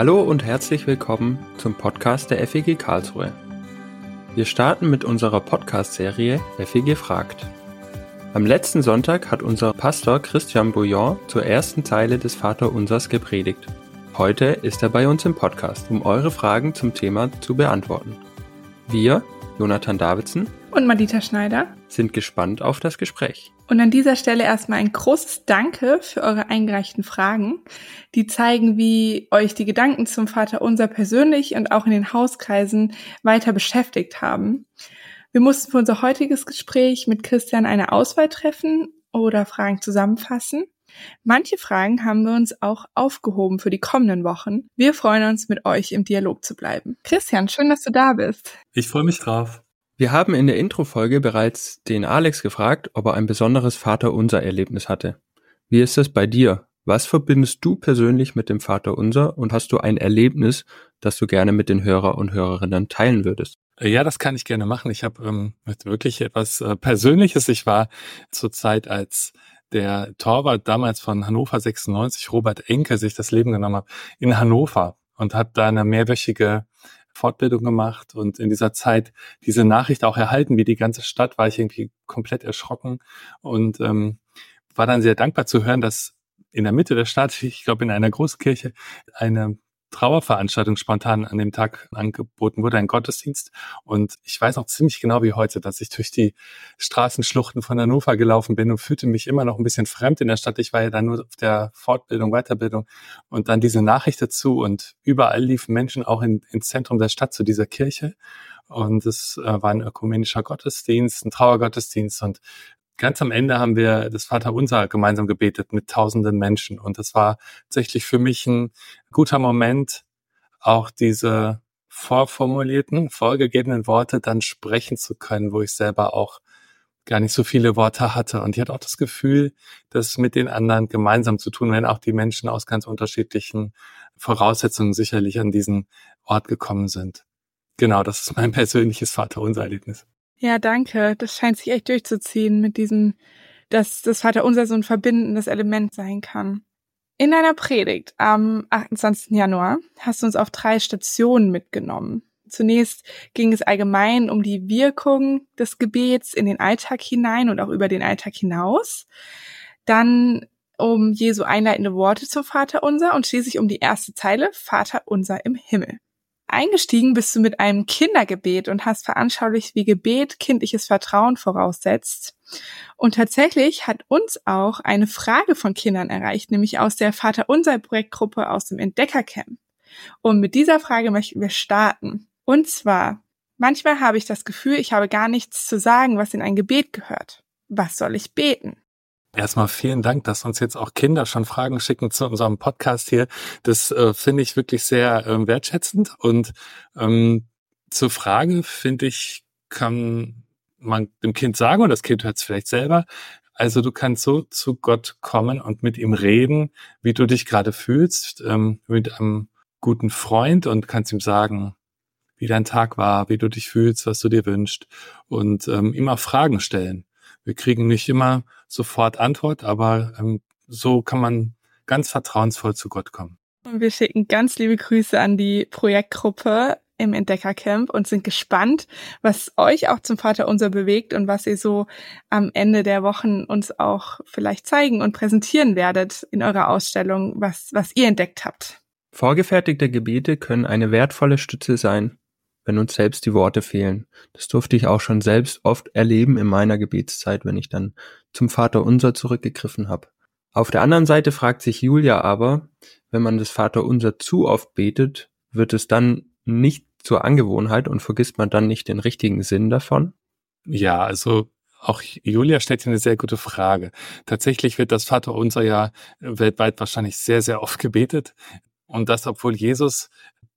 Hallo und herzlich willkommen zum Podcast der FEG Karlsruhe. Wir starten mit unserer Podcast-Serie FEG fragt. Am letzten Sonntag hat unser Pastor Christian Bouillon zur ersten Zeile des Vaterunsers gepredigt. Heute ist er bei uns im Podcast, um eure Fragen zum Thema zu beantworten. Wir, Jonathan Davidson und Madita Schneider sind gespannt auf das Gespräch. Und an dieser Stelle erstmal ein großes Danke für eure eingereichten Fragen. Die zeigen, wie euch die Gedanken zum Vater unser persönlich und auch in den Hauskreisen weiter beschäftigt haben. Wir mussten für unser heutiges Gespräch mit Christian eine Auswahl treffen oder Fragen zusammenfassen. Manche Fragen haben wir uns auch aufgehoben für die kommenden Wochen. Wir freuen uns, mit euch im Dialog zu bleiben. Christian, schön, dass du da bist. Ich freue mich drauf. Wir haben in der Introfolge bereits den Alex gefragt, ob er ein besonderes Vaterunser-Erlebnis hatte. Wie ist es bei dir? Was verbindest du persönlich mit dem Vaterunser und hast du ein Erlebnis, das du gerne mit den Hörer und Hörerinnen teilen würdest? Ja, das kann ich gerne machen. Ich habe ähm, wirklich etwas äh, Persönliches. Ich war zur Zeit, als der Torwart damals von Hannover 96, Robert Enke, sich das Leben genommen hat, in Hannover und hat da eine mehrwöchige Fortbildung gemacht und in dieser Zeit diese Nachricht auch erhalten, wie die ganze Stadt, war ich irgendwie komplett erschrocken und ähm, war dann sehr dankbar zu hören, dass in der Mitte der Stadt, ich glaube in einer Großkirche, eine Trauerveranstaltung spontan an dem Tag angeboten wurde, ein Gottesdienst. Und ich weiß auch ziemlich genau wie heute, dass ich durch die Straßenschluchten von Hannover gelaufen bin und fühlte mich immer noch ein bisschen fremd in der Stadt. Ich war ja dann nur auf der Fortbildung, Weiterbildung und dann diese Nachricht dazu und überall liefen Menschen auch in, ins Zentrum der Stadt zu dieser Kirche. Und es äh, war ein ökumenischer Gottesdienst, ein Trauergottesdienst und ganz am Ende haben wir das Vaterunser gemeinsam gebetet mit tausenden Menschen. Und das war tatsächlich für mich ein guter Moment, auch diese vorformulierten, vorgegebenen Worte dann sprechen zu können, wo ich selber auch gar nicht so viele Worte hatte. Und ich hatte auch das Gefühl, das mit den anderen gemeinsam zu tun, wenn auch die Menschen aus ganz unterschiedlichen Voraussetzungen sicherlich an diesen Ort gekommen sind. Genau, das ist mein persönliches Vaterunser-Erlebnis. Ja, danke. Das scheint sich echt durchzuziehen mit diesem, dass das Vaterunser so ein verbindendes Element sein kann. In deiner Predigt am 28. Januar hast du uns auf drei Stationen mitgenommen. Zunächst ging es allgemein um die Wirkung des Gebets in den Alltag hinein und auch über den Alltag hinaus. Dann um Jesu einleitende Worte zum Vaterunser und schließlich um die erste Zeile Vater unser im Himmel. Eingestiegen bist du mit einem Kindergebet und hast veranschaulicht, wie Gebet kindliches Vertrauen voraussetzt. Und tatsächlich hat uns auch eine Frage von Kindern erreicht, nämlich aus der Vaterunser Projektgruppe aus dem Entdeckercamp. Und mit dieser Frage möchten wir starten. Und zwar, manchmal habe ich das Gefühl, ich habe gar nichts zu sagen, was in ein Gebet gehört. Was soll ich beten? Erstmal vielen Dank, dass uns jetzt auch Kinder schon Fragen schicken zu unserem Podcast hier. Das äh, finde ich wirklich sehr äh, wertschätzend. Und ähm, zur Frage, finde ich, kann man dem Kind sagen, und das Kind hört es vielleicht selber, also du kannst so zu Gott kommen und mit ihm reden, wie du dich gerade fühlst, ähm, mit einem guten Freund und kannst ihm sagen, wie dein Tag war, wie du dich fühlst, was du dir wünschst und ähm, auch Fragen stellen. Wir kriegen nicht immer sofort Antwort, aber ähm, so kann man ganz vertrauensvoll zu Gott kommen. Und wir schicken ganz liebe Grüße an die Projektgruppe im Entdeckercamp und sind gespannt, was euch auch zum Vater unser bewegt und was ihr so am Ende der Wochen uns auch vielleicht zeigen und präsentieren werdet in eurer Ausstellung, was, was ihr entdeckt habt. Vorgefertigte Gebete können eine wertvolle Stütze sein, wenn uns selbst die Worte fehlen. Das durfte ich auch schon selbst oft erleben in meiner Gebetszeit, wenn ich dann zum Vater unser zurückgegriffen habe. Auf der anderen Seite fragt sich Julia aber, wenn man das Vater unser zu oft betet, wird es dann nicht zur Angewohnheit und vergisst man dann nicht den richtigen Sinn davon? Ja, also auch Julia stellt hier eine sehr gute Frage. Tatsächlich wird das Vater unser ja weltweit wahrscheinlich sehr, sehr oft gebetet. Und das, obwohl Jesus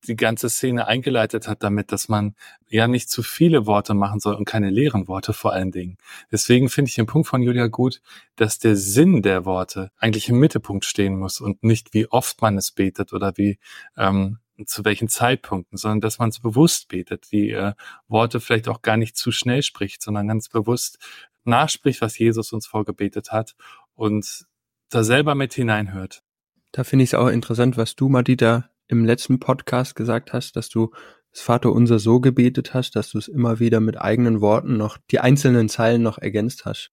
die ganze Szene eingeleitet hat damit, dass man ja nicht zu viele Worte machen soll und keine leeren Worte vor allen Dingen. Deswegen finde ich den Punkt von Julia gut, dass der Sinn der Worte eigentlich im Mittelpunkt stehen muss und nicht wie oft man es betet oder wie ähm, zu welchen Zeitpunkten, sondern dass man es bewusst betet, die äh, Worte vielleicht auch gar nicht zu schnell spricht, sondern ganz bewusst nachspricht, was Jesus uns vorgebetet hat und da selber mit hineinhört. Da finde ich es auch interessant, was du, Madita, im letzten Podcast gesagt hast, dass du das Vaterunser so gebetet hast, dass du es immer wieder mit eigenen Worten noch die einzelnen Zeilen noch ergänzt hast.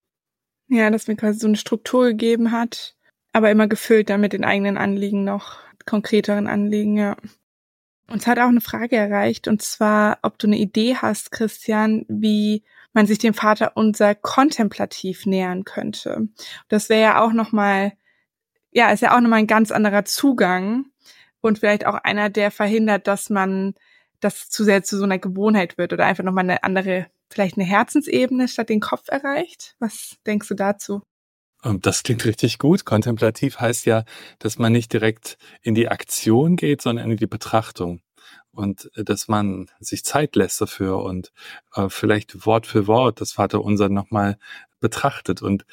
Ja, dass mir quasi so eine Struktur gegeben hat, aber immer gefüllt dann mit den eigenen Anliegen noch, konkreteren Anliegen, ja. Uns hat auch eine Frage erreicht, und zwar, ob du eine Idee hast, Christian, wie man sich dem Vater unser kontemplativ nähern könnte. Das wäre ja auch nochmal, ja, ist ja auch nochmal ein ganz anderer Zugang und vielleicht auch einer, der verhindert, dass man das zu sehr zu so einer Gewohnheit wird oder einfach nochmal eine andere, vielleicht eine Herzensebene statt den Kopf erreicht. Was denkst du dazu? Ähm, das klingt richtig gut. Kontemplativ heißt ja, dass man nicht direkt in die Aktion geht, sondern in die Betrachtung. Und äh, dass man sich Zeit lässt dafür und äh, vielleicht Wort für Wort das Vaterunser nochmal betrachtet und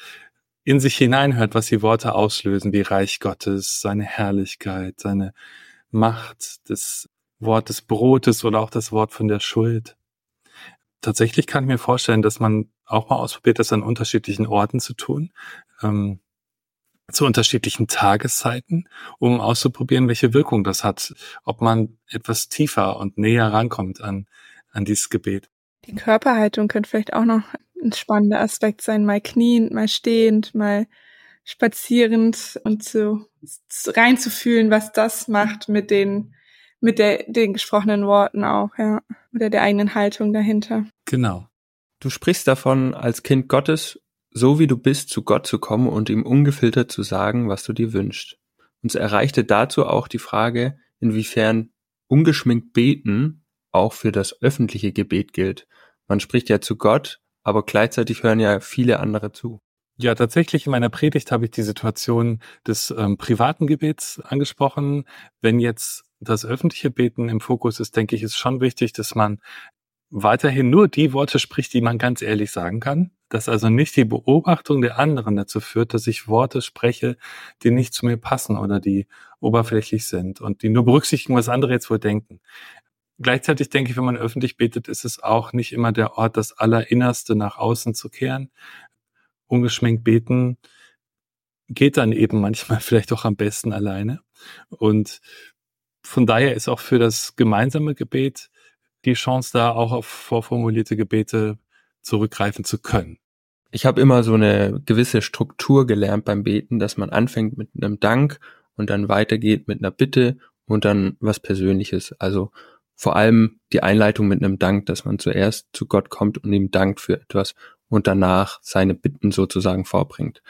in sich hineinhört, was die Worte auslösen, wie Reich Gottes, seine Herrlichkeit, seine Macht, das Wort des Brotes oder auch das Wort von der Schuld. Tatsächlich kann ich mir vorstellen, dass man auch mal ausprobiert, das an unterschiedlichen Orten zu tun, ähm, zu unterschiedlichen Tageszeiten, um auszuprobieren, welche Wirkung das hat, ob man etwas tiefer und näher rankommt an, an dieses Gebet. Die Körperhaltung könnte vielleicht auch noch ein spannender Aspekt sein, mal kniend, mal stehend, mal spazierend und so reinzufühlen, was das macht mit den mit der, den gesprochenen Worten auch, ja. Oder der eigenen Haltung dahinter. Genau. Du sprichst davon, als Kind Gottes, so wie du bist, zu Gott zu kommen und ihm ungefiltert zu sagen, was du dir wünschst. Uns erreichte dazu auch die Frage, inwiefern ungeschminkt beten auch für das öffentliche Gebet gilt. Man spricht ja zu Gott, aber gleichzeitig hören ja viele andere zu. Ja, tatsächlich in meiner Predigt habe ich die Situation des ähm, privaten Gebets angesprochen. Wenn jetzt das öffentliche Beten im Fokus ist, denke ich, ist schon wichtig, dass man weiterhin nur die Worte spricht, die man ganz ehrlich sagen kann. Dass also nicht die Beobachtung der anderen dazu führt, dass ich Worte spreche, die nicht zu mir passen oder die oberflächlich sind und die nur berücksichtigen, was andere jetzt wohl denken. Gleichzeitig denke ich, wenn man öffentlich betet, ist es auch nicht immer der Ort, das Allerinnerste nach außen zu kehren. Ungeschminkt beten geht dann eben manchmal vielleicht auch am besten alleine. Und von daher ist auch für das gemeinsame Gebet die Chance da, auch auf vorformulierte Gebete zurückgreifen zu können. Ich habe immer so eine gewisse Struktur gelernt beim Beten, dass man anfängt mit einem Dank und dann weitergeht mit einer Bitte und dann was Persönliches. Also vor allem die Einleitung mit einem Dank, dass man zuerst zu Gott kommt und ihm dankt für etwas und danach seine Bitten sozusagen vorbringt.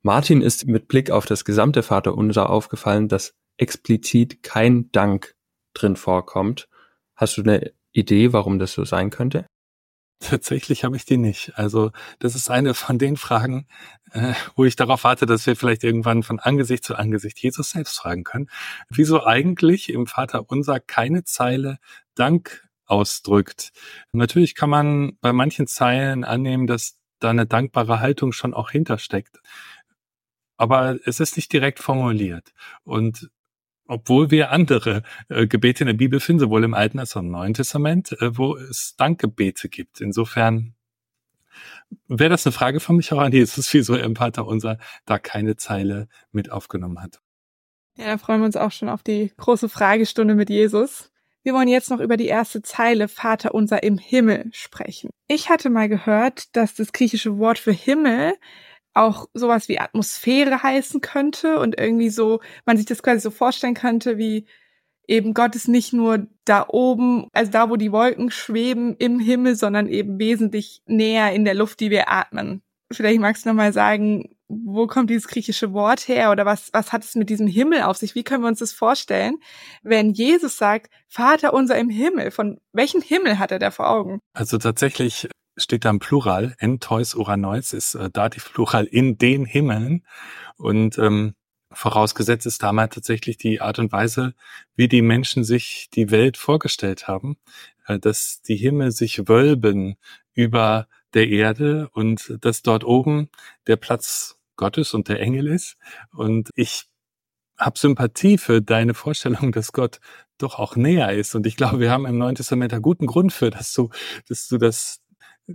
Martin ist mit Blick auf das gesamte Vaterunser aufgefallen, dass explizit kein Dank drin vorkommt. Hast du eine Idee, warum das so sein könnte? Tatsächlich habe ich die nicht. Also das ist eine von den Fragen, äh, wo ich darauf warte, dass wir vielleicht irgendwann von Angesicht zu Angesicht Jesus selbst fragen können. Wieso eigentlich im Vater unser keine Zeile Dank ausdrückt? Natürlich kann man bei manchen Zeilen annehmen, dass da eine dankbare Haltung schon auch hintersteckt. Aber es ist nicht direkt formuliert. Und obwohl wir andere äh, Gebete in der Bibel finden, sowohl im Alten als auch im Neuen Testament, äh, wo es Dankgebete gibt. Insofern wäre das eine Frage von mich auch an Jesus, wieso er im Vater unser da keine Zeile mit aufgenommen hat. Ja, da freuen wir uns auch schon auf die große Fragestunde mit Jesus. Wir wollen jetzt noch über die erste Zeile Vater unser im Himmel sprechen. Ich hatte mal gehört, dass das griechische Wort für Himmel auch sowas wie Atmosphäre heißen könnte und irgendwie so, man sich das quasi so vorstellen könnte, wie eben Gott ist nicht nur da oben, also da, wo die Wolken schweben im Himmel, sondern eben wesentlich näher in der Luft, die wir atmen. Vielleicht magst du nochmal sagen, wo kommt dieses griechische Wort her oder was, was hat es mit diesem Himmel auf sich? Wie können wir uns das vorstellen, wenn Jesus sagt, Vater unser im Himmel? Von welchem Himmel hat er da vor Augen? Also tatsächlich steht da im Plural, entois uranois ist äh, Dativplural in den Himmeln. Und ähm, vorausgesetzt ist damals tatsächlich die Art und Weise, wie die Menschen sich die Welt vorgestellt haben, äh, dass die Himmel sich wölben über der Erde und dass dort oben der Platz Gottes und der Engel ist. Und ich habe Sympathie für deine Vorstellung, dass Gott doch auch näher ist. Und ich glaube, wir haben im Neuen Testament einen guten Grund für, dass du, dass du das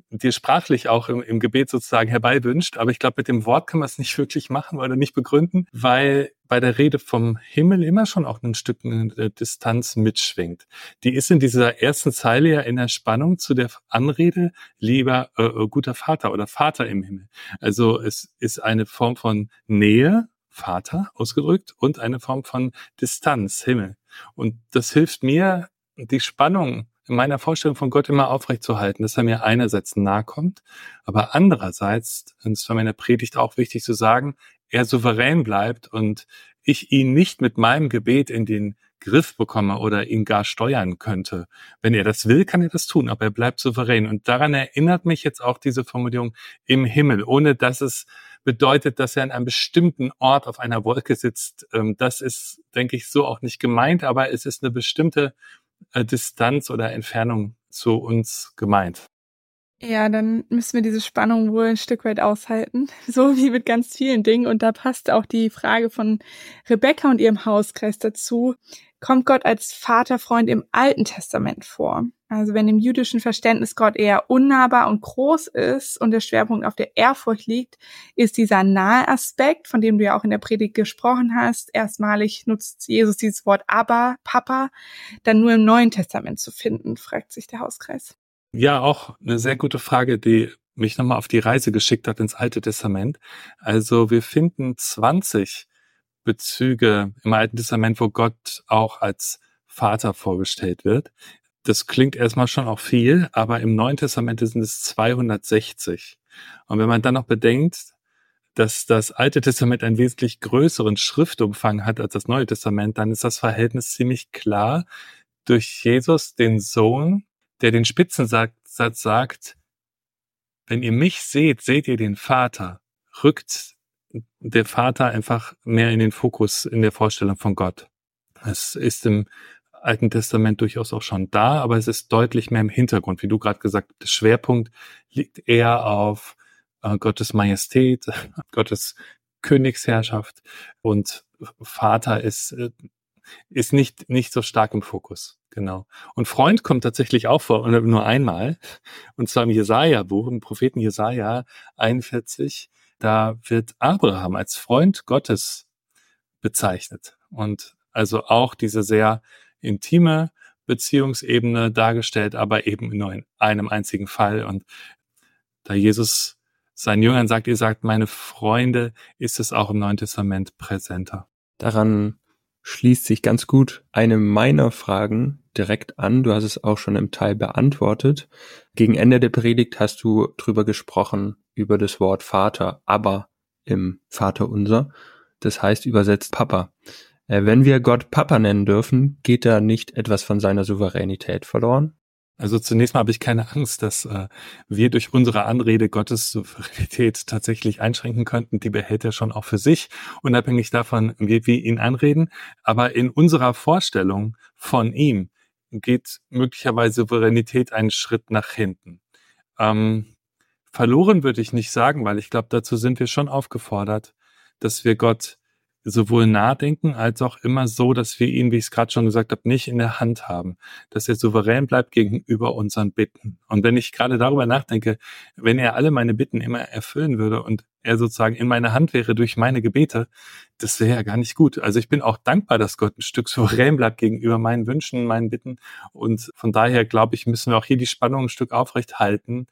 dir sprachlich auch im, im Gebet sozusagen herbeiwünscht. Aber ich glaube, mit dem Wort kann man es nicht wirklich machen oder nicht begründen, weil bei der Rede vom Himmel immer schon auch ein Stück eine Distanz mitschwingt. Die ist in dieser ersten Zeile ja in der Spannung zu der Anrede lieber äh, äh guter Vater oder Vater im Himmel. Also es ist eine Form von Nähe, Vater ausgedrückt, und eine Form von Distanz, Himmel. Und das hilft mir, die Spannung in meiner Vorstellung von Gott immer aufrechtzuerhalten, dass er mir einerseits nahe kommt, aber andererseits, und es war mir in der Predigt auch wichtig zu sagen, er souverän bleibt und ich ihn nicht mit meinem Gebet in den Griff bekomme oder ihn gar steuern könnte. Wenn er das will, kann er das tun, aber er bleibt souverän. Und daran erinnert mich jetzt auch diese Formulierung im Himmel, ohne dass es bedeutet, dass er an einem bestimmten Ort auf einer Wolke sitzt. Ähm, das ist, denke ich, so auch nicht gemeint, aber es ist eine bestimmte Distanz oder Entfernung zu uns gemeint. Ja, dann müssen wir diese Spannung wohl ein Stück weit aushalten, so wie mit ganz vielen Dingen. Und da passt auch die Frage von Rebecca und ihrem Hauskreis dazu. Kommt Gott als Vaterfreund im Alten Testament vor? Also wenn im jüdischen Verständnis Gott eher unnahbar und groß ist und der Schwerpunkt auf der Ehrfurcht liegt, ist dieser nahe Aspekt, von dem du ja auch in der Predigt gesprochen hast, erstmalig nutzt Jesus dieses Wort aber, Papa, dann nur im Neuen Testament zu finden, fragt sich der Hauskreis. Ja, auch eine sehr gute Frage, die mich nochmal auf die Reise geschickt hat ins Alte Testament. Also wir finden 20 Bezüge im Alten Testament, wo Gott auch als Vater vorgestellt wird. Das klingt erstmal schon auch viel, aber im Neuen Testament sind es 260. Und wenn man dann noch bedenkt, dass das Alte Testament einen wesentlich größeren Schriftumfang hat als das Neue Testament, dann ist das Verhältnis ziemlich klar. Durch Jesus, den Sohn, der den Spitzensatz sagt, wenn ihr mich seht, seht ihr den Vater, rückt der Vater einfach mehr in den Fokus in der Vorstellung von Gott. Es ist im Alten Testament durchaus auch schon da, aber es ist deutlich mehr im Hintergrund. Wie du gerade gesagt, der Schwerpunkt liegt eher auf äh, Gottes Majestät, Gottes Königsherrschaft und Vater ist, äh, ist nicht, nicht so stark im Fokus. Genau. Und Freund kommt tatsächlich auch vor, nur einmal. Und zwar im Jesaja-Buch, im Propheten Jesaja 41. Da wird Abraham als Freund Gottes bezeichnet. Und also auch diese sehr intime Beziehungsebene dargestellt, aber eben nur in einem einzigen Fall. Und da Jesus seinen Jüngern sagt, ihr sagt meine Freunde, ist es auch im Neuen Testament präsenter. Daran schließt sich ganz gut eine meiner Fragen direkt an. Du hast es auch schon im Teil beantwortet. Gegen Ende der Predigt hast du drüber gesprochen, über das Wort Vater, aber im Vater unser. Das heißt übersetzt Papa. Äh, wenn wir Gott Papa nennen dürfen, geht da nicht etwas von seiner Souveränität verloren? Also zunächst mal habe ich keine Angst, dass äh, wir durch unsere Anrede Gottes Souveränität tatsächlich einschränken könnten. Die behält er schon auch für sich, unabhängig davon, wie wir ihn anreden. Aber in unserer Vorstellung von ihm geht möglicherweise Souveränität einen Schritt nach hinten. Ähm, verloren würde ich nicht sagen, weil ich glaube, dazu sind wir schon aufgefordert, dass wir Gott sowohl nachdenken als auch immer so, dass wir ihn, wie ich es gerade schon gesagt habe, nicht in der Hand haben, dass er souverän bleibt gegenüber unseren Bitten. Und wenn ich gerade darüber nachdenke, wenn er alle meine Bitten immer erfüllen würde und er sozusagen in meiner Hand wäre durch meine Gebete, das wäre ja gar nicht gut. Also ich bin auch dankbar, dass Gott ein Stück souverän bleibt gegenüber meinen Wünschen, meinen Bitten. Und von daher glaube ich, müssen wir auch hier die Spannung ein Stück aufrecht halten.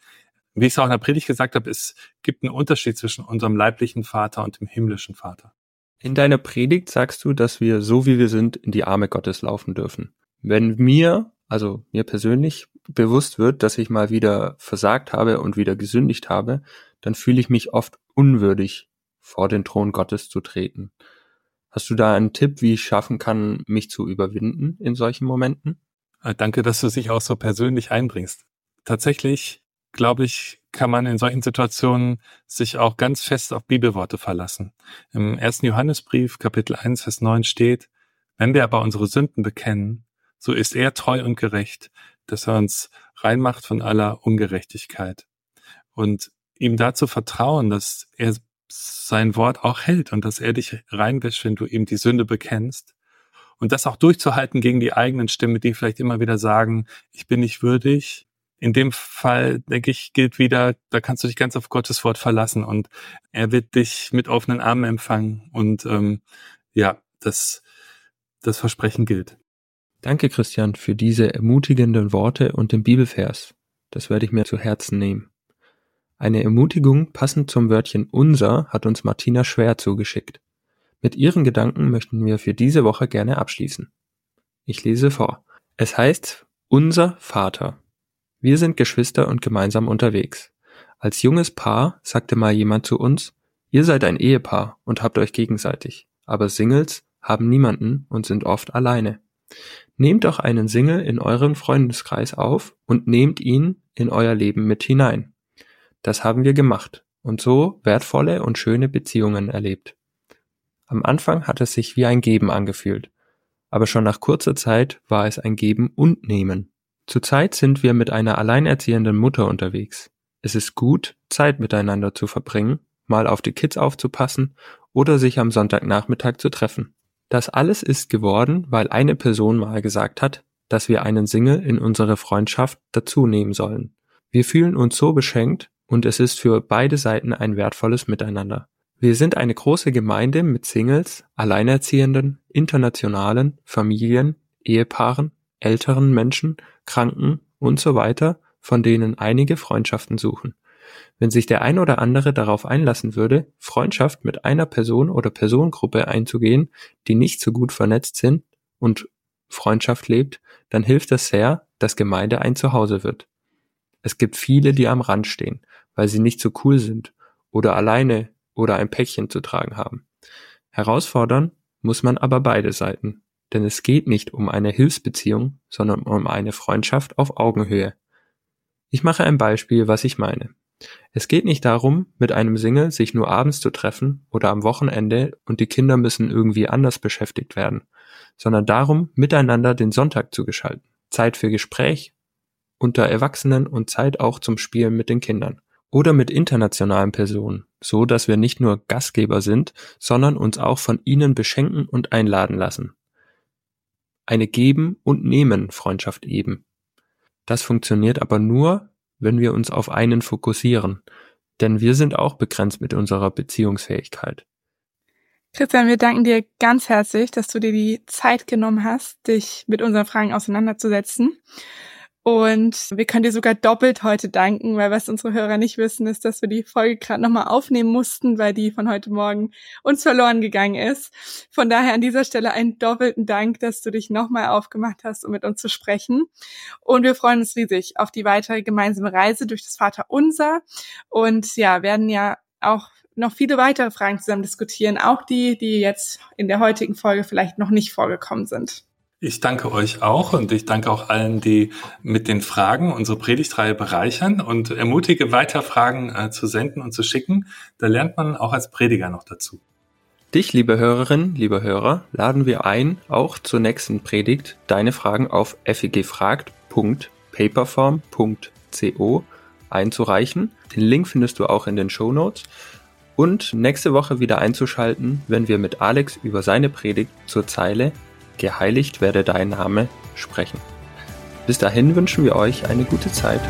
Wie ich es auch in der Predigt gesagt habe, es gibt einen Unterschied zwischen unserem leiblichen Vater und dem himmlischen Vater. In deiner Predigt sagst du, dass wir so wie wir sind in die Arme Gottes laufen dürfen. Wenn mir, also mir persönlich, bewusst wird, dass ich mal wieder versagt habe und wieder gesündigt habe, dann fühle ich mich oft unwürdig, vor den Thron Gottes zu treten. Hast du da einen Tipp, wie ich schaffen kann, mich zu überwinden in solchen Momenten? Äh, danke, dass du dich auch so persönlich einbringst. Tatsächlich, glaube ich, kann man in solchen Situationen sich auch ganz fest auf Bibelworte verlassen. Im ersten Johannesbrief, Kapitel 1, Vers 9 steht, wenn wir aber unsere Sünden bekennen, so ist er treu und gerecht, dass er uns reinmacht von aller Ungerechtigkeit. Und ihm dazu vertrauen, dass er sein Wort auch hält und dass er dich reinwäscht, wenn du ihm die Sünde bekennst. Und das auch durchzuhalten gegen die eigenen Stimmen, die vielleicht immer wieder sagen, ich bin nicht würdig, in dem Fall, denke ich, gilt wieder, da kannst du dich ganz auf Gottes Wort verlassen und er wird dich mit offenen Armen empfangen und ähm, ja, das, das Versprechen gilt. Danke, Christian, für diese ermutigenden Worte und den Bibelvers. Das werde ich mir zu Herzen nehmen. Eine Ermutigung passend zum Wörtchen unser hat uns Martina Schwer zugeschickt. Mit ihren Gedanken möchten wir für diese Woche gerne abschließen. Ich lese vor. Es heißt unser Vater. Wir sind Geschwister und gemeinsam unterwegs. Als junges Paar sagte mal jemand zu uns, ihr seid ein Ehepaar und habt euch gegenseitig, aber Singles haben niemanden und sind oft alleine. Nehmt doch einen Single in euren Freundeskreis auf und nehmt ihn in euer Leben mit hinein. Das haben wir gemacht und so wertvolle und schöne Beziehungen erlebt. Am Anfang hat es sich wie ein Geben angefühlt, aber schon nach kurzer Zeit war es ein Geben und Nehmen. Zurzeit sind wir mit einer alleinerziehenden Mutter unterwegs. Es ist gut, Zeit miteinander zu verbringen, mal auf die Kids aufzupassen oder sich am Sonntagnachmittag zu treffen. Das alles ist geworden, weil eine Person mal gesagt hat, dass wir einen Single in unsere Freundschaft dazu nehmen sollen. Wir fühlen uns so beschenkt und es ist für beide Seiten ein wertvolles Miteinander. Wir sind eine große Gemeinde mit Singles, Alleinerziehenden, Internationalen, Familien, Ehepaaren, älteren Menschen, Kranken und so weiter, von denen einige Freundschaften suchen. Wenn sich der ein oder andere darauf einlassen würde, Freundschaft mit einer Person oder Personengruppe einzugehen, die nicht so gut vernetzt sind und Freundschaft lebt, dann hilft es sehr, dass Gemeinde ein Zuhause wird. Es gibt viele, die am Rand stehen, weil sie nicht so cool sind oder alleine oder ein Päckchen zu tragen haben. Herausfordern muss man aber beide Seiten, denn es geht nicht um eine Hilfsbeziehung, sondern um eine Freundschaft auf Augenhöhe. Ich mache ein Beispiel, was ich meine. Es geht nicht darum, mit einem Single sich nur abends zu treffen oder am Wochenende und die Kinder müssen irgendwie anders beschäftigt werden, sondern darum, miteinander den Sonntag zu gestalten. Zeit für Gespräch unter Erwachsenen und Zeit auch zum Spielen mit den Kindern. Oder mit internationalen Personen, so dass wir nicht nur Gastgeber sind, sondern uns auch von ihnen beschenken und einladen lassen. Eine Geben und Nehmen Freundschaft eben. Das funktioniert aber nur, wenn wir uns auf einen fokussieren, denn wir sind auch begrenzt mit unserer Beziehungsfähigkeit. Christian, wir danken dir ganz herzlich, dass du dir die Zeit genommen hast, dich mit unseren Fragen auseinanderzusetzen. Und wir können dir sogar doppelt heute danken, weil was unsere Hörer nicht wissen, ist, dass wir die Folge gerade nochmal aufnehmen mussten, weil die von heute Morgen uns verloren gegangen ist. Von daher an dieser Stelle einen doppelten Dank, dass du dich nochmal aufgemacht hast, um mit uns zu sprechen. Und wir freuen uns riesig auf die weitere gemeinsame Reise durch das Vaterunser und ja, werden ja auch noch viele weitere Fragen zusammen diskutieren, auch die, die jetzt in der heutigen Folge vielleicht noch nicht vorgekommen sind. Ich danke euch auch und ich danke auch allen, die mit den Fragen unsere Predigtreihe bereichern und ermutige weiter Fragen äh, zu senden und zu schicken. Da lernt man auch als Prediger noch dazu. Dich, liebe Hörerin, lieber Hörer, laden wir ein, auch zur nächsten Predigt deine Fragen auf fegfragt.paperform.co einzureichen. Den Link findest du auch in den Show Notes. Und nächste Woche wieder einzuschalten, wenn wir mit Alex über seine Predigt zur Zeile geheiligt werde dein Name sprechen. Bis dahin wünschen wir euch eine gute Zeit.